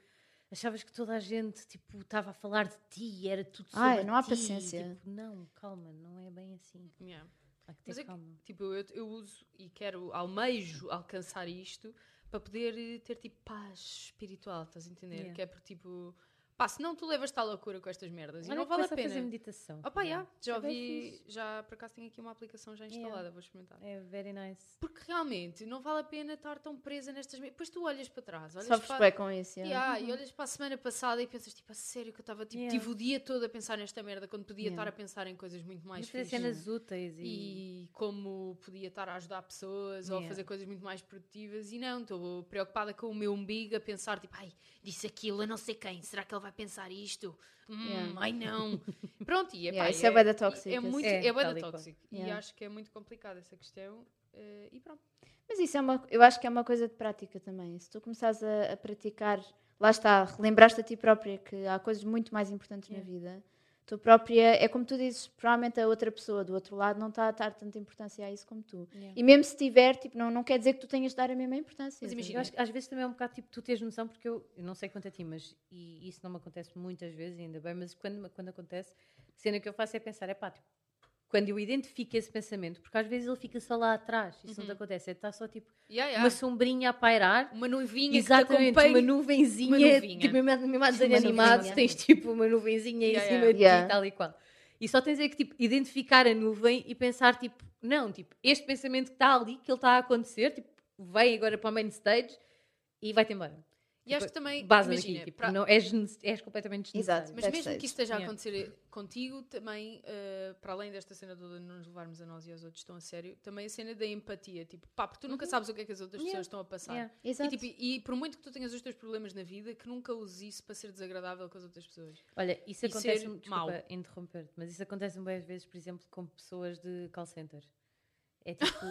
achavas que toda a gente tipo estava a falar de ti, era tudo sobre Ai, não há ti. paciência. Tipo, não, calma, não é bem assim. Yeah. Há que ter Mas é que, calma. tipo, eu, eu uso e quero, almejo alcançar isto para poder ter, tipo, paz espiritual, estás a entender? Yeah. Que é por, tipo, pá, senão tu levas-te à loucura com estas merdas e não vale a pena. fazer meditação. Opa, yeah, já É ouvi, já por acaso tenho aqui uma aplicação já instalada, Yeah. vou experimentar. É very nice. Porque realmente não vale a pena estar tão presa nestas. me- Depois tu olhas para trás, olhas Sofres para... bem com isso. yeah. Yeah, E olhas para a semana passada e pensas, tipo, a sério que eu estava, tipo, Yeah. tive o dia todo a pensar nesta merda quando podia estar a pensar em coisas muito mais fazer cenas úteis e. E como podia estar a ajudar pessoas ou a fazer coisas muito mais produtivas e não, estou preocupada com o meu umbigo a pensar, tipo, ai, disse aquilo a não sei quem, será que ele vai pensar isto? Hum, Yeah. Ai não. Pronto, e Yeah, epá, isso é da tóxico, É, muito, é, É, bué tal da e. E Yeah. acho que é muito complicada essa questão. eh, e pronto. Mas isso é uma, eu acho que é uma coisa de prática também. Se tu começares a, a praticar, lá está, relembraste a ti própria que há coisas muito mais importantes na vida. Tu própria, é como tu dizes, provavelmente a outra pessoa do outro lado não está a dar tanta importância a isso como tu. Yeah. E mesmo se tiver, tipo, não, não quer dizer que tu tenhas de dar a mesma importância. Mas imagina, ver? Eu acho que às vezes também é um bocado tipo tu tens noção, porque eu, eu não sei quanto a ti, mas e isso não me acontece muitas vezes, ainda bem, mas quando, quando acontece, a cena que eu faço é pensar, é pá, tipo, quando eu identifico esse pensamento, porque às vezes ele fica só lá atrás, isso não te acontece, é está só tipo Yeah, yeah. uma sombrinha a pairar. Uma nuvinha Exatamente, que te acompanha. uma nuvenzinha, Uma nuvinha. tipo mesmo mesmo a desenho Uma animado, tens tipo uma nuvenzinha em Yeah, cima yeah. de ti Yeah. e tal e qual. E só tens é que tipo, identificar a nuvem e pensar tipo, não, tipo, este pensamento que está ali, que ele está a acontecer, tipo, vem agora para o main stage e vai-te embora. E acho que também, Base imagina, daqui, tipo, pra- não, és, és completamente desnecessário. Exato. Mas mesmo que isto esteja a Yeah. acontecer contigo, também, eh, para além desta cena de não nos levarmos a nós e aos outros tão a sério, também a cena da empatia. Tipo, pá, porque tu nunca sabes o que é que as outras Uhum. Yeah. pessoas estão a passar. Yeah. E, Exato. tipo, e por muito que tu tenhas os teus problemas na vida, que nunca uses isso para ser desagradável com as outras pessoas. Olha, isso E acontece, ser desculpa mau. interromper-te, mas isso acontece bem às vezes, por exemplo, com pessoas de call center. É tipo,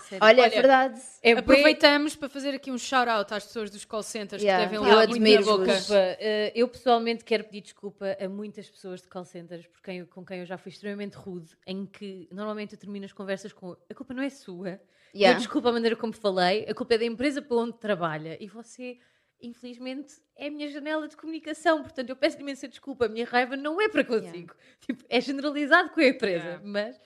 sério. Olha, é Olha, verdade. é bué- Aproveitamos para fazer aqui um shout-out às pessoas dos call centers Yeah. que devem Eu levar muito na boca. Desculpa, eh, eu pessoalmente quero pedir desculpa a muitas pessoas de call centers por quem, com quem eu já fui extremamente rude, em que normalmente eu termino as conversas com a culpa não é sua, Yeah. eu desculpa a maneira como falei, a culpa é da empresa para onde trabalha e você, infelizmente, é a minha janela de comunicação, portanto eu peço imensa desculpa, a minha raiva não é para consigo, tipo, é generalizado com a empresa, Yeah. mas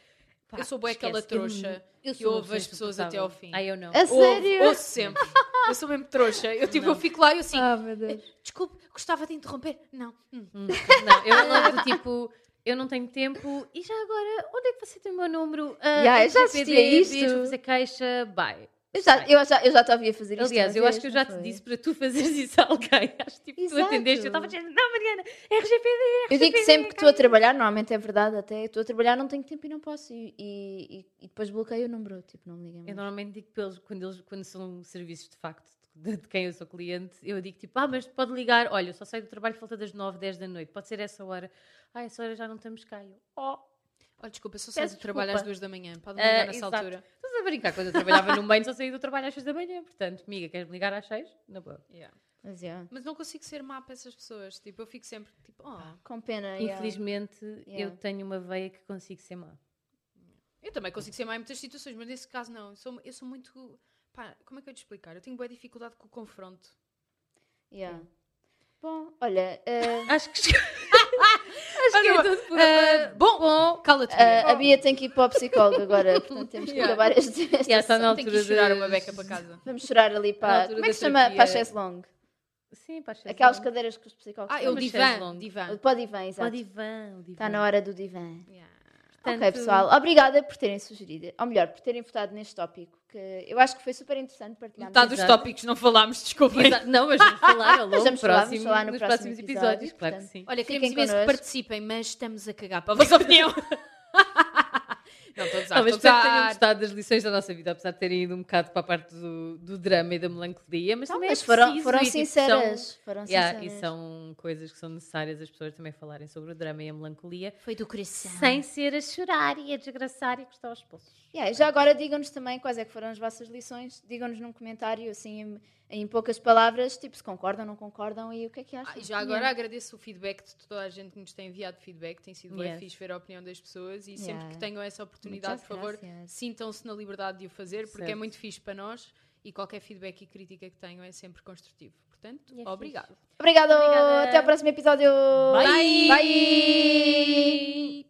pá, Eu sou bué aquela esquece, eu- trouxa eu que sou uma ouve as pessoa pessoas até ao fim. Ai, eu não. A Ouve, sério? ouço sempre. Eu sou mesmo trouxa. Eu, tipo, Não. eu fico lá e eu assim, Ah, meu Deus. desculpe, gostava de interromper. Não. Hum. Hum, Não, eu tipo, eu não tenho tempo. E já agora, onde é que você tem o meu número? Ah, Yeah, eu já assisti a isto. Deixa-me fazer caixa, bye. Eu já, eu já, eu já te ouvi a fazer isto. Aliás, eu vez, acho que eu já te foi? disse para tu fazeres isso a alguém. Acho que tipo, tu atendeste, eu estava dizendo, não, Mariana, RGPD, Eu digo que RGPD, sempre que estou a trabalhar, normalmente é verdade até, estou a trabalhar, não tenho tempo e não posso. E, e, e depois bloqueio o número, tipo, não me Eu mais. normalmente digo para eles, quando, eles, quando são serviços de facto de, de quem eu sou cliente, eu digo tipo, ah, mas pode ligar, olha, eu só saio do trabalho volta das 9, 10 da noite, pode ser essa hora. Ah, essa hora já não estamos cá. Eu, oh, Olha, desculpa, só saio Peço do trabalho às duas da manhã. Pode-me Ah, ligar nessa exato. altura. estás a brincar? Quando eu trabalhava no meio, só saía do trabalho às 6 da manhã, portanto, amiga, queres me ligar às 6? Na boa. Yeah. Mas, yeah, Mas não consigo ser má para essas pessoas. Tipo, eu fico sempre tipo, oh. com pena. yeah. Infelizmente, eu Yeah. tenho uma veia que consigo ser má. Eu também consigo ser má em muitas situações, mas nesse caso não. Eu sou, eu sou muito. Pá, como é que eu te explicar? Eu tenho boa dificuldade com o confronto. Yeah. Bom, olha, eh, Acho que. Acho que é tudo por Ah, bom, Bom, cala-te. Bia. a Bia tem que ir para o psicólogo agora, portanto temos que Yeah. acabar este. esta Já está na altura que ir chorar de- uma beca para casa. Vamos chorar ali Na para. altura Como é que da se chama? terapia. Para a chaise longue. Sim, para as Aquelas cadeiras que os psicólogos Ah, é o divã. divã. Para o divã, O exato. divã, o divã. Está na hora do divã. Yeah. Ok, Portanto, pessoal, obrigada por terem sugerido, ou melhor, por terem votado neste tópico, que eu acho que foi super interessante partilhar. Metade dos Exato. tópicos não falámos, desculpem. Exato. Não, mas vamos falar ao longo vamos falar, vamos próximo, falar no nos próximo próximos episódio, episódios, claro que portanto. sim. Olha, queremos imenso que participem, mas estamos a cagar para a vossa opinião. Não, Ah, mas estou a espero que tenham gostado das lições da nossa vida, apesar de terem ido um bocado para a parte do, do drama e da melancolia, mas também mas é foram, preciso foram e, tipo, sinceras. são- Foram Yeah, sinceras. e são coisas que são necessárias as pessoas também falarem sobre o drama e a melancolia, Foi do coração. sem ser a chorar e a desgraçar e gostar aos poços. Yeah, e já agora digam-nos também quais é que foram as vossas lições, digam-nos num comentário, assim, em, em poucas palavras, tipo, se concordam, não concordam e o que é que acham. Ah, e já agora agradeço o feedback de toda a gente que nos tem enviado feedback, tem sido bem Yes. fixe ver a opinião das pessoas e sempre Yeah. que tenham essa oportunidade, Muchas por favor, sintam-se na liberdade de o fazer, porque é Certo. muito fixe para nós e qualquer feedback e crítica que tenham é sempre construtivo. Portanto, é obrigado. Obrigado, Obrigada. até ao próximo episódio. Bye. Bye.